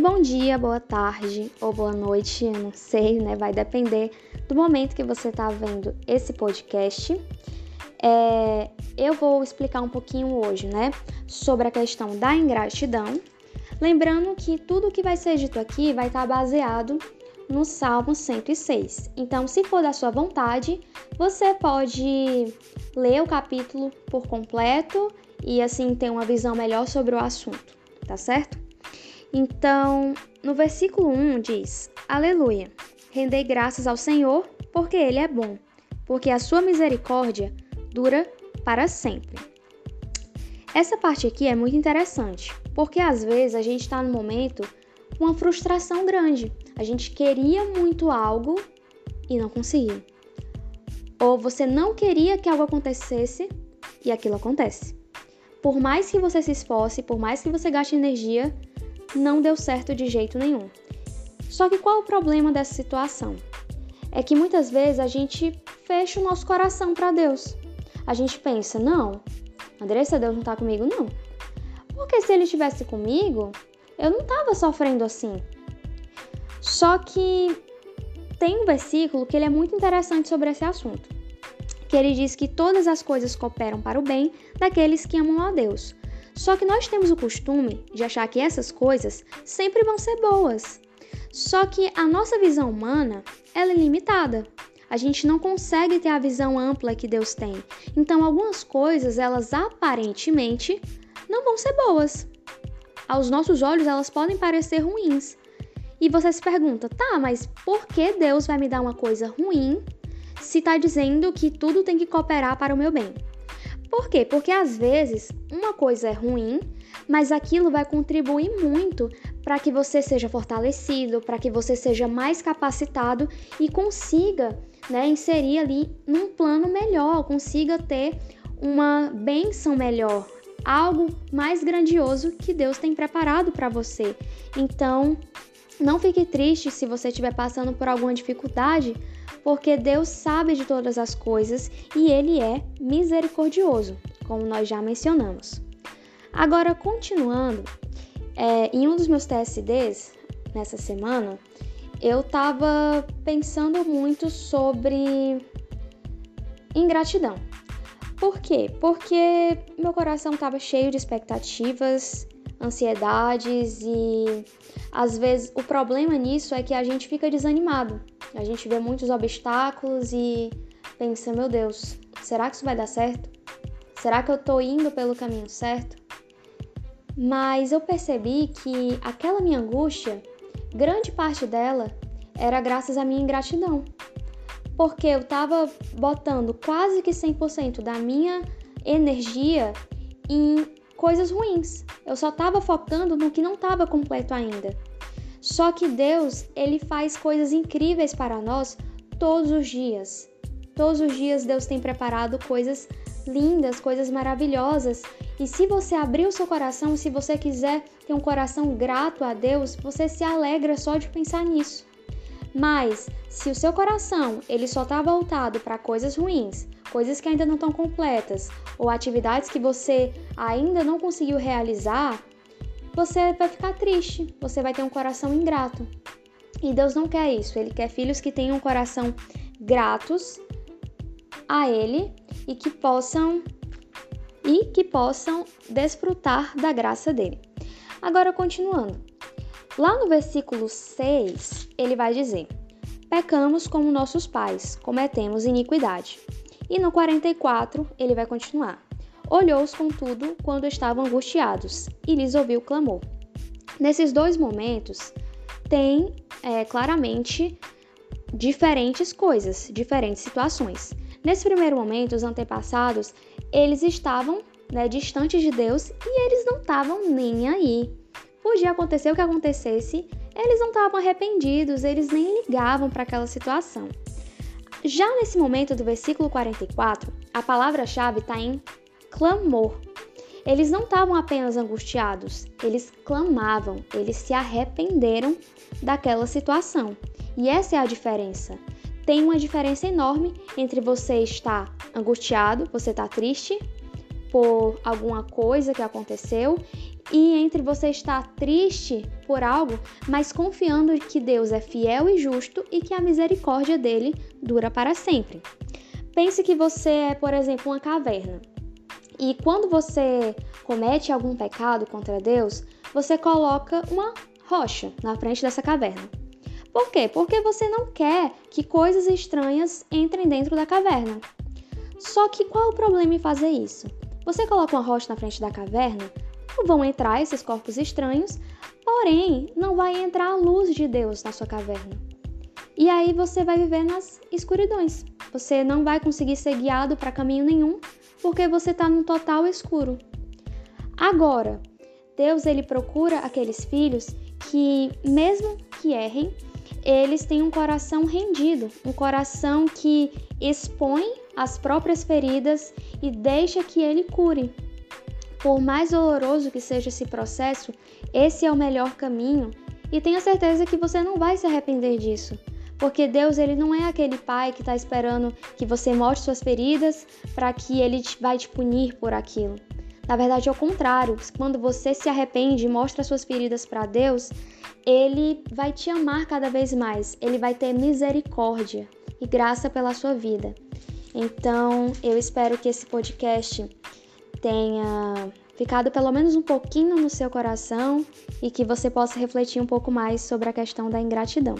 Bom dia, boa tarde ou boa noite, não sei, né? Vai depender do momento que você está vendo esse podcast. É, eu vou explicar um pouquinho hoje, né, sobre a questão da ingratidão. Lembrando que tudo que vai ser dito aqui vai estar baseado no Salmo 106. Então, se for da sua vontade, você pode ler o capítulo por completo e assim ter uma visão melhor sobre o assunto, tá certo? Então, no versículo 1 diz: Aleluia! Rendei graças ao Senhor, porque Ele é bom, porque a sua misericórdia dura para sempre. Essa parte aqui é muito interessante, porque às vezes a gente está no momento com uma frustração grande. A gente queria muito algo e não conseguiu. Ou você não queria que algo acontecesse e aquilo acontece. Por mais que você se esforce, por mais que você gaste energia, não deu certo de jeito nenhum. Só que qual o problema dessa situação? É que muitas vezes a gente fecha o nosso coração para Deus. A gente pensa, não, Andressa, Deus não tá comigo, não. Porque se ele estivesse comigo, eu não estava sofrendo assim. Só que tem um versículo que ele é muito interessante sobre esse assunto. Que ele diz que todas as coisas cooperam para o bem daqueles que amam a Deus. Só que nós temos o costume de achar que essas coisas sempre vão ser boas. Só que a nossa visão humana, ela é limitada. A gente não consegue ter a visão ampla que Deus tem. Então, algumas coisas, elas aparentemente não vão ser boas aos nossos olhos elas podem parecer ruins. E você se pergunta, tá, mas por que Deus vai me dar uma coisa ruim se está dizendo que tudo tem que cooperar para o meu bem? Por quê? Porque às vezes uma coisa é ruim, mas aquilo vai contribuir muito para que você seja fortalecido, para que você seja mais capacitado e consiga né, inserir ali num plano melhor, consiga ter uma benção melhor, algo mais grandioso que Deus tem preparado para você. Então, não fique triste se você estiver passando por alguma dificuldade, porque Deus sabe de todas as coisas e Ele é misericordioso, como nós já mencionamos. Agora, continuando, é, em um dos meus TSDs nessa semana, eu estava pensando muito sobre ingratidão. Por quê? Porque meu coração estava cheio de expectativas, ansiedades e às vezes o problema nisso é que a gente fica desanimado. A gente vê muitos obstáculos e pensa, meu Deus, será que isso vai dar certo? Será que eu tô indo pelo caminho certo? Mas eu percebi que aquela minha angústia, grande parte dela era graças à minha ingratidão porque eu estava botando quase que 100% da minha energia em coisas ruins. Eu só estava focando no que não estava completo ainda. Só que Deus, ele faz coisas incríveis para nós todos os dias. Todos os dias Deus tem preparado coisas lindas, coisas maravilhosas. E se você abrir o seu coração, se você quiser ter um coração grato a Deus, você se alegra só de pensar nisso. Mas se o seu coração ele só está voltado para coisas ruins, coisas que ainda não estão completas, ou atividades que você ainda não conseguiu realizar, você vai ficar triste, você vai ter um coração ingrato. E Deus não quer isso, Ele quer filhos que tenham um coração gratos a Ele e que possam e que possam desfrutar da graça dele. Agora continuando. Lá no versículo 6, ele vai dizer: Pecamos como nossos pais, cometemos iniquidade. E no 44, ele vai continuar: Olhou-os, contudo, quando estavam angustiados, e lhes ouviu clamor. Nesses dois momentos, tem é, claramente diferentes coisas, diferentes situações. Nesse primeiro momento, os antepassados, eles estavam né, distantes de Deus e eles não estavam nem aí podia acontecer o que acontecesse, eles não estavam arrependidos, eles nem ligavam para aquela situação. Já nesse momento do versículo 44, a palavra-chave está em clamor. Eles não estavam apenas angustiados, eles clamavam, eles se arrependeram daquela situação. E essa é a diferença. Tem uma diferença enorme entre você estar angustiado, você está triste, por alguma coisa que aconteceu e entre você estar triste por algo, mas confiando que Deus é fiel e justo e que a misericórdia dele dura para sempre. Pense que você é, por exemplo, uma caverna. E quando você comete algum pecado contra Deus, você coloca uma rocha na frente dessa caverna. Por quê? Porque você não quer que coisas estranhas entrem dentro da caverna. Só que qual o problema em fazer isso? Você coloca uma rocha na frente da caverna, vão entrar esses corpos estranhos, porém não vai entrar a luz de Deus na sua caverna. E aí você vai viver nas escuridões. Você não vai conseguir ser guiado para caminho nenhum, porque você está no total escuro. Agora, Deus ele procura aqueles filhos que, mesmo que errem, eles têm um coração rendido, um coração que expõe as próprias feridas e deixa que ele cure. Por mais doloroso que seja esse processo, esse é o melhor caminho e tenha certeza que você não vai se arrepender disso. Porque Deus ele não é aquele pai que está esperando que você mostre suas feridas para que ele vai te punir por aquilo. Na verdade, é o contrário. Quando você se arrepende e mostra suas feridas para Deus, ele vai te amar cada vez mais. Ele vai ter misericórdia e graça pela sua vida. Então, eu espero que esse podcast tenha ficado pelo menos um pouquinho no seu coração e que você possa refletir um pouco mais sobre a questão da ingratidão.